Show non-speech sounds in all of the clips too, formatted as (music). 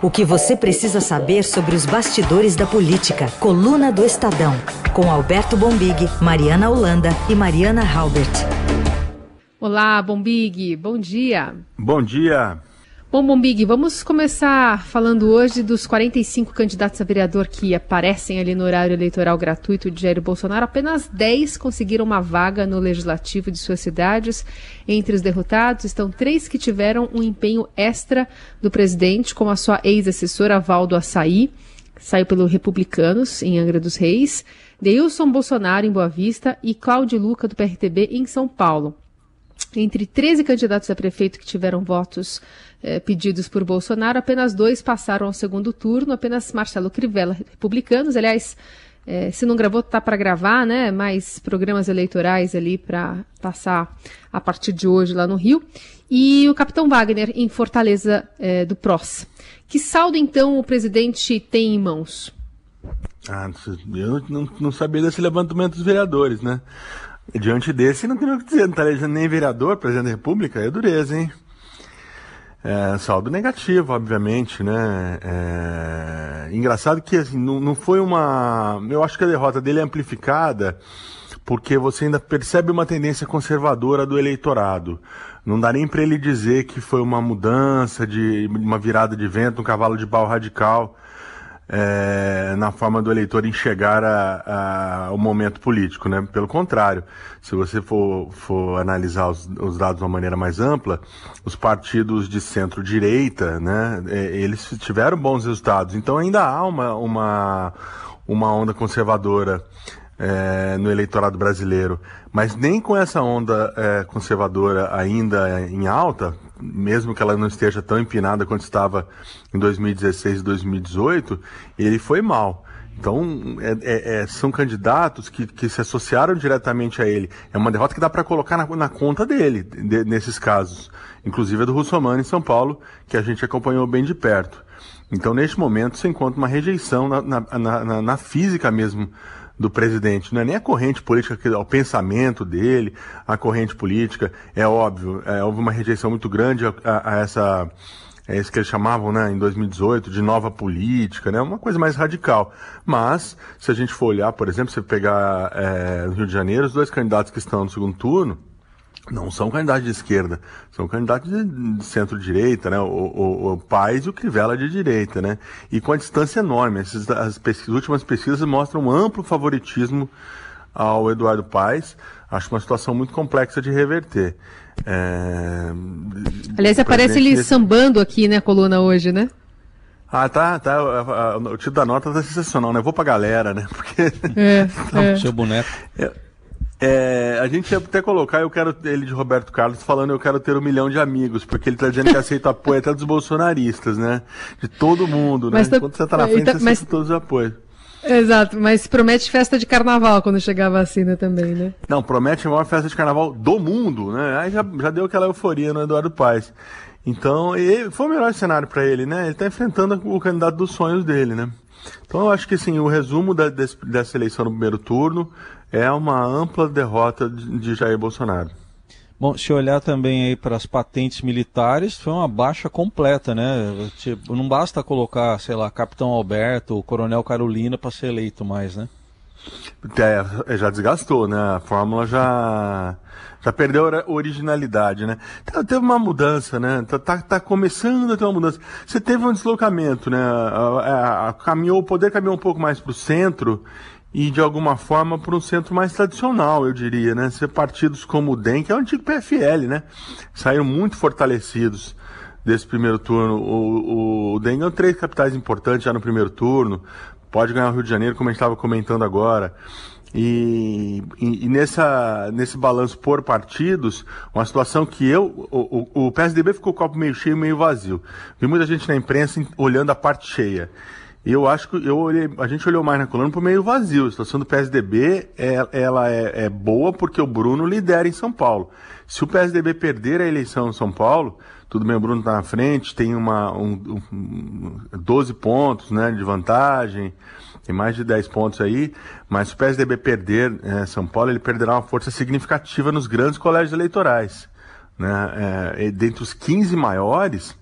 O que você precisa saber sobre os bastidores da política. Coluna do Estadão. Com Alberto Bombig, Mariana Holanda e Mariana Halbert. Olá, Bombig. Bom dia. Bom dia. Bom, Bombig, vamos começar falando hoje dos 45 candidatos a vereador que aparecem ali no horário eleitoral gratuito de Jair Bolsonaro. Apenas 10 conseguiram uma vaga no legislativo de suas cidades. Entre os derrotados estão três que tiveram um empenho extra do presidente, como a sua ex-assessora Valdo Açaí, que saiu pelo Republicanos em Angra dos Reis, Deilson Bolsonaro em Boa Vista e Cláudio Luca do PRTB em São Paulo. Entre 13 candidatos a prefeito que tiveram votos eh, pedidos por Bolsonaro, apenas dois passaram ao segundo turno, apenas Marcelo Crivella, republicanos. Aliás, eh, se não gravou, tá para gravar, né? Mais programas eleitorais ali para passar a partir de hoje lá no Rio. E o capitão Wagner em Fortaleza eh, do PROS. Que saldo, então, o presidente tem em mãos? Ah, eu não, não sabia desse levantamento dos vereadores, né? Diante desse, não tem o que dizer, não está elegendo nem vereador, presidente da República, é dureza, hein? É, saldo negativo, obviamente, né? É, engraçado que assim, não, não foi uma. Eu acho que a derrota dele é amplificada porque você ainda percebe uma tendência conservadora do eleitorado. Não dá nem para ele dizer que foi uma mudança, de uma virada de vento, um cavalo de pau radical é, na forma do eleitor enxergar a, a, o momento político, né? Pelo contrário, se você for, for analisar os, os, dados de uma maneira mais ampla, os partidos de centro-direita, né? É, eles tiveram bons resultados. Então ainda há uma, uma, uma onda conservadora é, no eleitorado brasileiro. Mas nem com essa onda é, conservadora ainda em alta, mesmo que ela não esteja tão empinada quanto estava em 2016 e 2018, ele foi mal. Então, é, é, é, são candidatos que, que se associaram diretamente a ele. É uma derrota que dá para colocar na, na, conta dele, de, nesses casos. Inclusive a do Russomano em São Paulo, que a gente acompanhou bem de perto. Então, neste momento, você encontra uma rejeição na, na, na física mesmo do presidente. Não é nem a corrente política, o pensamento dele, a corrente política. É óbvio, é, houve uma rejeição muito grande a, a, a essa. É isso que eles chamavam, né, em 2018, de nova política, né, uma coisa mais radical. Mas, se a gente for olhar, por exemplo, se pegar é, Rio de Janeiro, os dois candidatos que estão no segundo turno, não são candidatos de esquerda, são candidatos de centro-direita, né? O, o, o Paz e o Crivella de direita, né? E com a distância enorme. Essas, as, pesquisas, as últimas pesquisas mostram um amplo favoritismo ao Eduardo Paes. Acho uma situação muito complexa de reverter. É... Aliás, aparece ele sambando aqui, né, coluna hoje, né? Ah, tá, tá. O título da nota tá sensacional, né? Vou pra galera, né? (laughs) Porque. É, (laughs) é. Seu boneco. É. É, a gente ia até colocar, eu quero ele de Roberto Carlos falando eu quero ter um milhão de amigos, porque ele tá dizendo que aceita apoio até dos bolsonaristas, né? De todo mundo, né? Mas tá, Enquanto você tá na frente, tá, você mas... todos os apoios. Exato, mas promete festa de carnaval quando chegar a vacina também, né? Não, promete a maior festa de carnaval do mundo, né? Aí já, já deu aquela euforia no Eduardo Paes. Então, foi o melhor cenário para ele, né? Ele tá enfrentando o candidato dos sonhos dele, né? Então eu acho que assim, o resumo da, desse, dessa eleição no primeiro turno é uma ampla derrota de, Jair Bolsonaro. Bom, se olhar também aí para as patentes militares, foi uma baixa completa, né? Tipo, não basta colocar, sei lá, Capitão Alberto, Coronel Carolina para ser eleito mais, né? É, já desgastou, né? A fórmula já já perdeu a originalidade, né? Então, teve uma mudança, né? Tá, tá, tá, começando a ter uma mudança. Você teve um deslocamento, né? A, a, a, caminhou, o poder caminhou um pouco mais para o centro e de alguma forma para um centro mais tradicional, eu diria, né? Ser partidos como o DEM, que é o antigo PFL, né? Saíram muito fortalecidos desse primeiro turno. O, o, o DEM ganhou três capitais importantes já no primeiro turno, pode ganhar o Rio de Janeiro, como a gente estava comentando agora. E, e, e, nessa, nesse balanço por partidos, uma situação que eu, o, o, o PSDB ficou copo meio cheio meio vazio. Vi muita gente na imprensa olhando a parte cheia. Eu acho que eu olhei, a gente olhou mais na coluna para meio vazio. A situação do PSDB é, ela é, é, boa porque o Bruno lidera em São Paulo. Se o PSDB perder a eleição em São Paulo, tudo bem, o Bruno está na frente, tem uma, um, um, 12 pontos né, de vantagem, tem mais de 10 pontos aí, mas se o PSDB perder é, São Paulo, ele perderá uma força significativa nos grandes colégios eleitorais. Né? É, dentre os 15 maiores,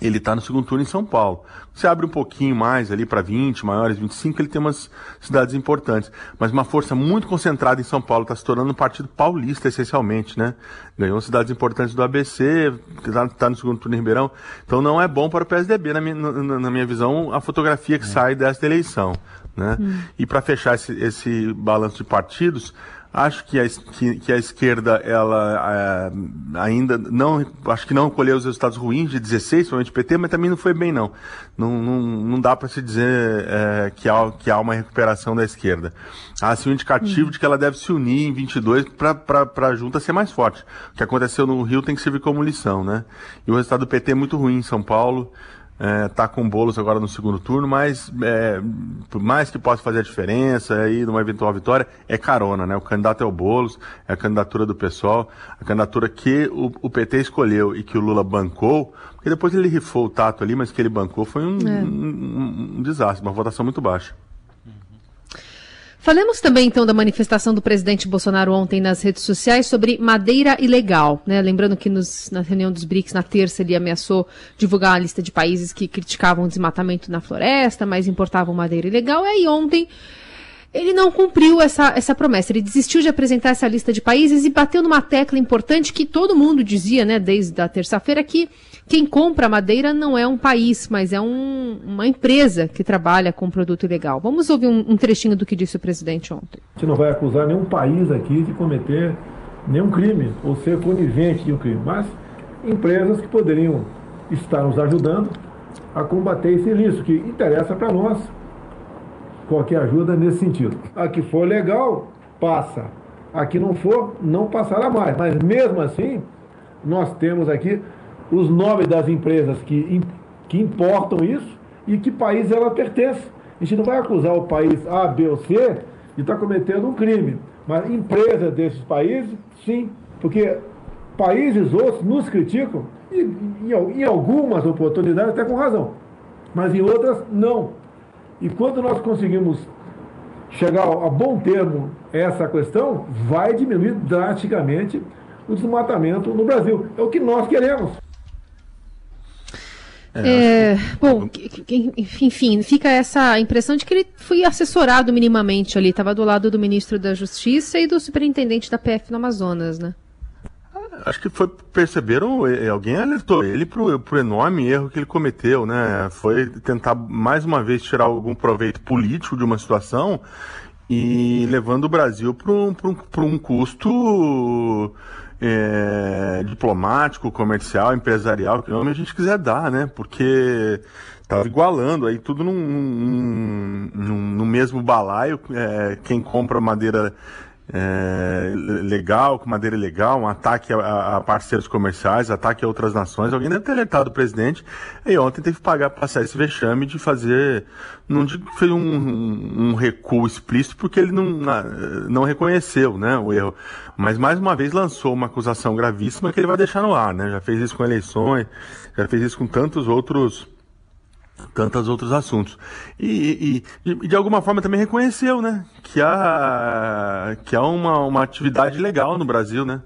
ele está no segundo turno em São Paulo. Você abre um pouquinho mais ali para 20, maiores 25, ele tem umas cidades importantes. Mas uma força muito concentrada em São Paulo, está se tornando um partido paulista, essencialmente, né? Ganhou cidades importantes do ABC, está tá no segundo turno em Ribeirão. Então não é bom para o PSDB, na minha, na, na minha visão, a fotografia que é. sai desta eleição. Né? Hum. E para fechar esse, esse balanço de partidos, Acho que a, que, que a esquerda, ela é, ainda não, acho que não colheu os resultados ruins de 16, principalmente PT, mas também não foi bem não. Não, não, não dá para se dizer é, que, há, que há uma recuperação da esquerda. Há sim um indicativo uhum. de que ela deve se unir em 22 para a junta ser mais forte. O que aconteceu no Rio tem que servir como lição, né? E o resultado do PT é muito ruim em São Paulo é, tá com bolos agora no segundo turno, mas é, por mais que possa fazer a diferença aí numa eventual vitória, é carona, né? O candidato é o Boulos, é a candidatura do pessoal, a candidatura que o, o PT escolheu e que o Lula bancou, porque depois ele rifou o tato ali, mas que ele bancou foi um, é. um, um, um desastre, uma votação muito baixa. Falemos também então da manifestação do presidente Bolsonaro ontem nas redes sociais sobre madeira ilegal. Né? Lembrando que nos, na reunião dos BRICS, na terça, ele ameaçou divulgar uma lista de países que criticavam o desmatamento na floresta, mas importavam madeira ilegal. E aí ontem ele não cumpriu essa, essa promessa. Ele desistiu de apresentar essa lista de países e bateu numa tecla importante que todo mundo dizia, né, desde a terça-feira, que quem compra madeira não é um país, mas é um, uma empresa que trabalha com produto ilegal. Vamos ouvir um, um, trechinho do que disse o presidente ontem. A gente não vai acusar nenhum país aqui de cometer nenhum crime ou ser conivente de um crime, mas empresas que poderiam estar nos ajudando a combater esse risco, que interessa para nós qualquer ajuda nesse sentido. A que for legal, passa. A que não for, não passará mais. Mas mesmo assim, nós temos aqui os nomes das empresas que, que importam isso e que país ela pertence. A gente não vai acusar o país A, B ou C de estar cometendo um crime, mas empresas desses países, sim, porque países outros nos criticam e em algumas oportunidades até com razão, mas em outras não. E quando nós conseguimos chegar a bom termo essa questão, vai diminuir drasticamente o desmatamento no Brasil. É o que nós queremos. É, é, bom, enfim, fica essa impressão de que ele foi assessorado minimamente ali, estava do lado do ministro da Justiça e do superintendente da PF no Amazonas, né? Acho que foi, perceberam, alguém alertou ele pro, pro enorme erro que ele cometeu, né? Foi tentar mais uma vez tirar algum proveito político de uma situação e levando o Brasil para um, um, um custo é, diplomático, comercial, empresarial, que nome a gente quiser dar, né? Porque estava igualando aí tudo num, no mesmo balaio. É, quem compra madeira é, legal, com madeira legal, um ataque a, a, parceiros comerciais, ataque a outras nações. Alguém deve ter alertado o presidente e ontem teve que pagar, passar esse vexame de fazer, não digo que foi um, um, um, recuo explícito, porque ele não, não reconheceu né, o erro, mas mais uma vez lançou uma acusação gravíssima que ele vai deixar no ar. Né? Já fez isso com eleições, já fez isso com tantos outros tantos outros assuntos. E, e, e, de alguma forma também reconheceu, né, que há, que há uma, uma atividade legal no Brasil, né,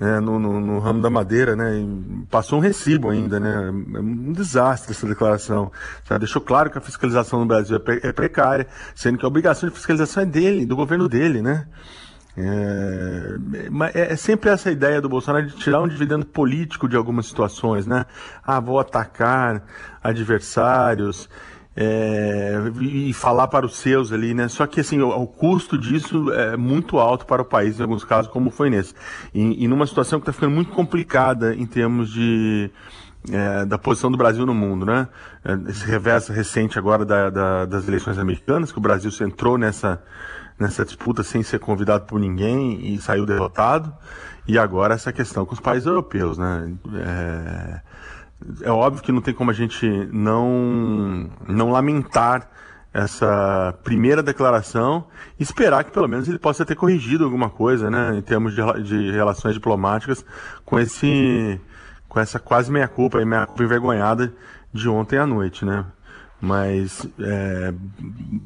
é, no, no, no, ramo da madeira, né, passou um recibo ainda, né, é um desastre essa declaração. Já deixou claro que a fiscalização no Brasil é, é precária, sendo que a obrigação de fiscalização é dele, do governo dele, né. É, é, é, sempre essa ideia do Bolsonaro de tirar um dividendo político de algumas situações, né? Ah, vou atacar adversários é, e falar para os seus ali, né? Só que assim, o, o, custo disso é muito alto para o país, em alguns casos, como foi nesse. E, e numa situação que está ficando muito complicada em termos de. É, da posição do Brasil no mundo, né? É, esse reverso recente agora da, da, das eleições americanas, que o Brasil entrou nessa, nessa disputa sem ser convidado por ninguém e saiu derrotado. E agora essa questão com os países europeus, né? É, é óbvio que não tem como a gente não, não lamentar essa primeira declaração e esperar que pelo menos ele possa ter corrigido alguma coisa, né, em termos de, de relações diplomáticas com esse com essa quase meia culpa, meia culpa envergonhada de ontem à noite, né? Mas é,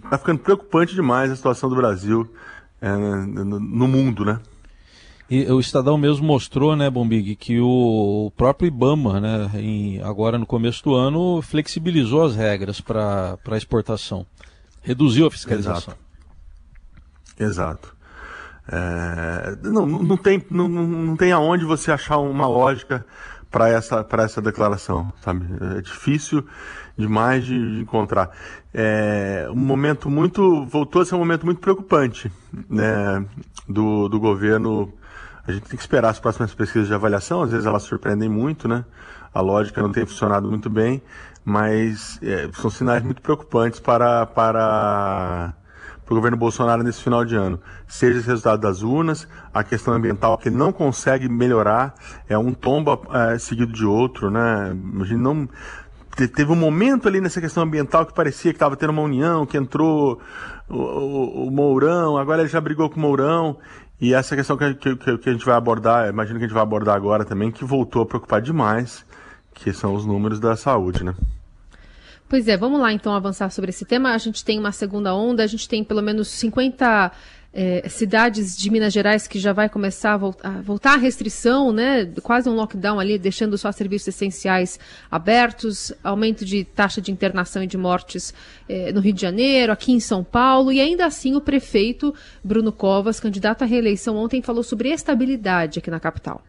tá ficando preocupante demais a situação do Brasil é, no, mundo, né? E o Estadão mesmo mostrou, né, Bombig, que o próprio IBAMA, né, em, agora no começo do ano, flexibilizou as regras para exportação. Reduziu a fiscalização. Exato. Exato. É, não, não, tem, não, não tem aonde você achar uma lógica para essa, essa declaração, sabe? É difícil demais de, de encontrar. É um momento muito, voltou a ser um momento muito preocupante, né, do, do governo. A gente tem que esperar as próximas pesquisas de avaliação, às vezes elas surpreendem muito, né? A lógica não tem funcionado muito bem, mas é, são sinais muito preocupantes para, para para o governo Bolsonaro nesse final de ano. Seja esse resultado das urnas, a questão ambiental que não consegue melhorar, é um tomba é, seguido de outro, né? A gente não teve um momento ali nessa questão ambiental que parecia que estava tendo uma união, que entrou o, o, o, Mourão, agora ele já brigou com o Mourão. E essa questão que, que, que, a gente vai abordar, imagino que a gente vai abordar agora também, que voltou a preocupar demais, que são os números da saúde, né? Pois é, vamos lá então avançar sobre esse tema. A gente tem uma segunda onda, a gente tem pelo menos 50 é, cidades de Minas Gerais que já vai começar a voltar, a voltar a restrição, né? Quase um lockdown ali, deixando só serviços essenciais abertos, aumento de taxa de internação e de mortes é, no Rio de Janeiro, aqui em São Paulo, e ainda assim o prefeito Bruno Covas, candidato à reeleição ontem, falou sobre estabilidade aqui na capital.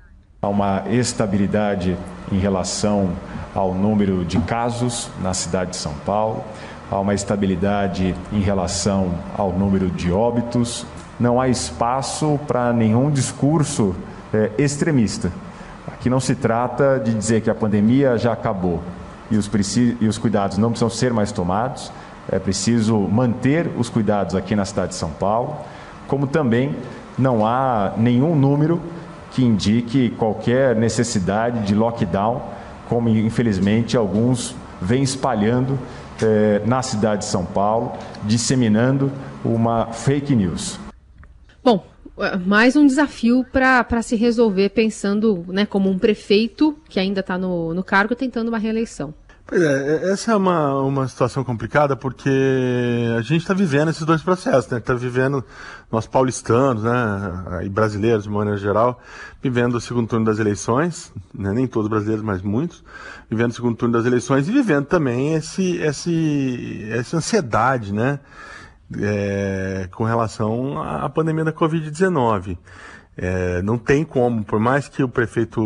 Há uma estabilidade em relação ao número de casos na cidade de São Paulo, há uma estabilidade em relação ao número de óbitos, não há espaço para nenhum discurso é, extremista. Aqui não se trata de dizer que a pandemia já acabou e os, e os cuidados não precisam ser mais tomados, é preciso manter os cuidados aqui na cidade de São Paulo, como também não há nenhum número que indique qualquer necessidade de lockdown como infelizmente alguns vêm espalhando eh, na cidade de São Paulo, disseminando uma fake news. Bom, é, mais um desafio para se resolver pensando né, como um prefeito que ainda está no, no cargo tentando uma reeleição. Pois é, é, essa é uma, uma situação complicada porque a gente está vivendo esses dois processos, né? Está vivendo, nós paulistanos, né, e brasileiros de maneira geral, vivendo o segundo turno das eleições, né? nem todos brasileiros, mas muitos, vivendo o segundo turno das eleições e vivendo também esse, esse, essa ansiedade, né, é, com relação à pandemia da Covid-19. É, não tem como, por mais que o prefeito,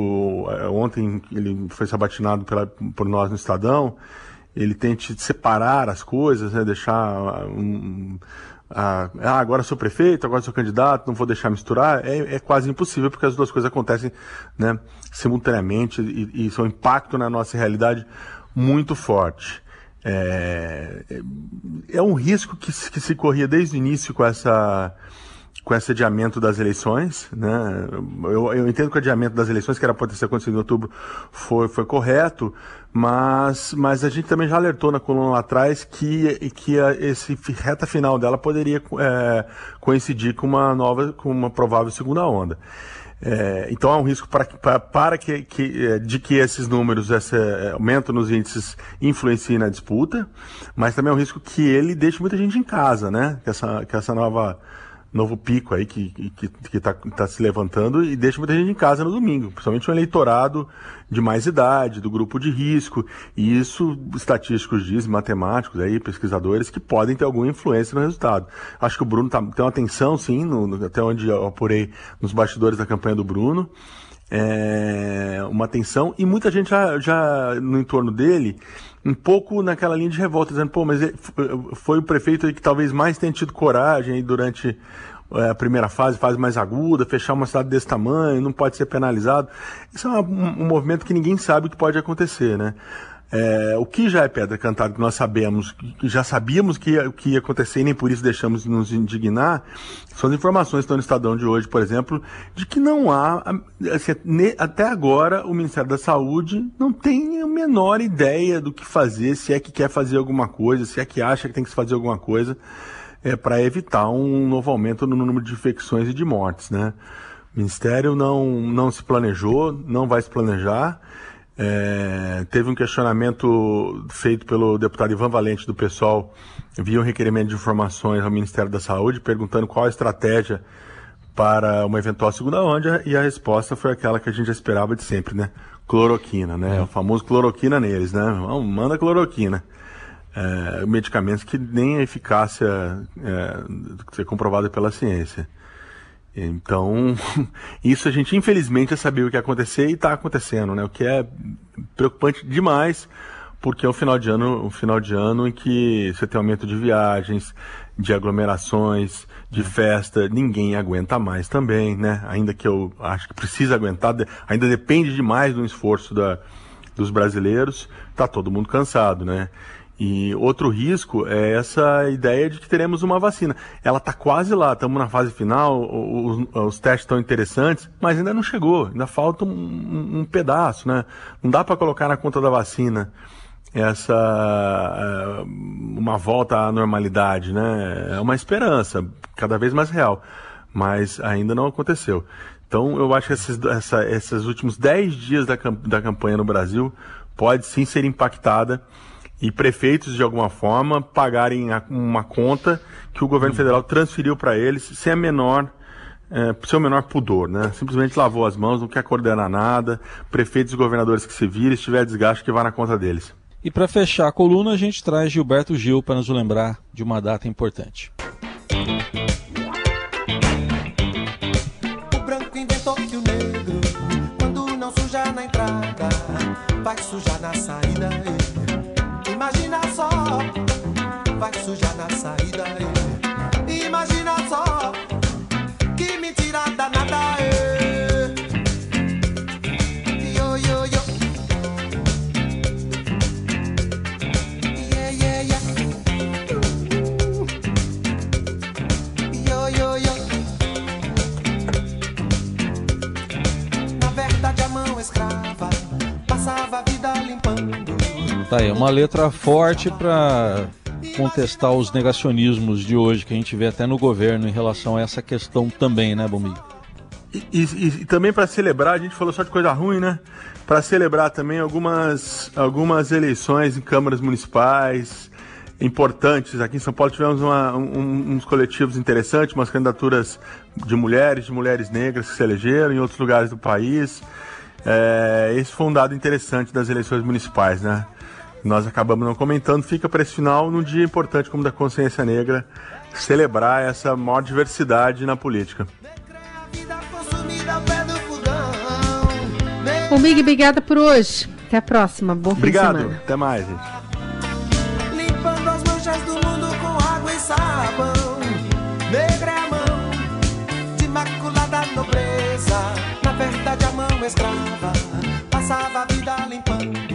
é, ontem ele foi sabatinado pela, por nós no Estadão, ele tente separar as coisas, né, deixar um, ah, agora sou prefeito, agora sou candidato, não vou deixar misturar, é, é quase impossível porque as duas coisas acontecem né, simultaneamente e, e são um impacto na nossa realidade muito forte. É, é um risco que, que se corria desde o início com essa com esse adiamento das eleições, né? Eu, eu entendo que o adiamento das eleições, que era para ter acontecido em outubro, foi, foi correto, mas, mas a gente também já alertou na coluna lá atrás que, que a, esse reta final dela poderia é, coincidir com uma nova, com uma provável segunda onda. É, então há um risco para, para, que, que, é, de que esses números, esse é, aumento nos índices influenciem na disputa, mas também é um risco que ele deixe muita gente em casa, né? Que essa, que essa nova novo pico aí que está que, que tá, tá se levantando e deixa muita gente em casa no domingo, principalmente o eleitorado de mais idade, do grupo de risco, e isso estatísticos dizem, matemáticos aí, pesquisadores, que podem ter alguma influência no resultado. Acho que o Bruno tá, tem uma atenção, sim, no, no, até onde eu apurei nos bastidores da campanha do Bruno, é, uma atenção, e muita gente já, já no entorno dele um pouco naquela linha de revolta, dizendo, pô, mas foi o prefeito que talvez mais tenha tido coragem durante é, a primeira fase, fase mais aguda, fechar uma cidade desse tamanho, não pode ser penalizado. Isso é um, um movimento que ninguém sabe o que pode acontecer, né? É, o que já é pedra cantada, que nós sabemos, que já sabíamos que ia, que ia acontecer e nem por isso deixamos de nos indignar, são as informações que estão no Estadão de hoje, por exemplo, de que não há, assim, até agora, o Ministério da Saúde não tem a menor ideia do que fazer, se é que quer fazer alguma coisa, se é que acha que tem que se fazer alguma coisa, é, para evitar um novo aumento no número de infecções e de mortes, né? O Ministério não, não se planejou, não vai se planejar, é, teve um questionamento feito pelo deputado Ivan Valente do PSOL via um requerimento de informações ao Ministério da Saúde, perguntando qual a estratégia para uma eventual segunda onda e a resposta foi aquela que a gente já esperava de sempre, né? Cloroquina, né? É. O famoso cloroquina neles, né? Manda cloroquina. É, medicamentos que nem a eficácia é, ser comprovada pela ciência. Então, (laughs) isso a gente infelizmente já sabia o que ia acontecer e está acontecendo, né? O que é preocupante demais, porque é um final de ano, um final de ano em que você tem aumento de viagens, de aglomerações, de festa, ninguém aguenta mais também, né? Ainda que eu acho que precisa aguentar, ainda depende demais do esforço da, dos brasileiros, tá todo mundo cansado, né? E outro risco é essa ideia de que teremos uma vacina. Ela está quase lá, estamos na fase final, os, os testes estão interessantes, mas ainda não chegou, ainda falta um, um pedaço, né? Não dá para colocar na conta da vacina essa eh, uma volta à normalidade, né? É uma esperança cada vez mais real, mas ainda não aconteceu. Então eu acho que esses, essa, esses últimos 10 dias da, da campanha no Brasil pode sim ser impactada e prefeitos, de alguma forma, pagarem uma conta que o governo federal transferiu para eles sem a menor. É, sem o menor pudor, né? Simplesmente lavou as mãos, não quer coordenar nada. Prefeitos e governadores que se virem, se tiver desgaste, que vá na conta deles. E para fechar a coluna, a gente traz Gilberto Gil para nos lembrar de uma data importante. O branco inventou que o negro, quando não suja na entrada, vai sujar na saída. Sujar na saída. Imagina só, que mentira danada. Yo, yo, yo. Yeah, yeah, yeah. Yo, yo, yo. Na verdade, a mão escrava passava a vida limpando. Tá aí, uma letra forte para contestar os negacionismos de hoje que a gente vê até no governo em relação a essa questão também, né, Bombi? E, e, e, também para celebrar, a gente falou só de coisa ruim, né? Para celebrar também algumas, algumas eleições em câmaras municipais importantes. Aqui em São Paulo tivemos uma, um, uns coletivos interessantes, umas candidaturas de mulheres, de mulheres negras que se elegeram em outros lugares do país. É, esse foi um dado interessante das eleições municipais, né? Nós acabamos não comentando, fica para esse final, num dia importante como o da consciência negra, celebrar essa maior diversidade na política. O Big, obrigada por hoje. Até a próxima. Bom Obrigado. fim de semana. Até mais, gente. Limpando as manchas do mundo com água e sabão. Negra é a mão de imaculada nobreza. Na verdade, a mão escrava passava a vida limpando.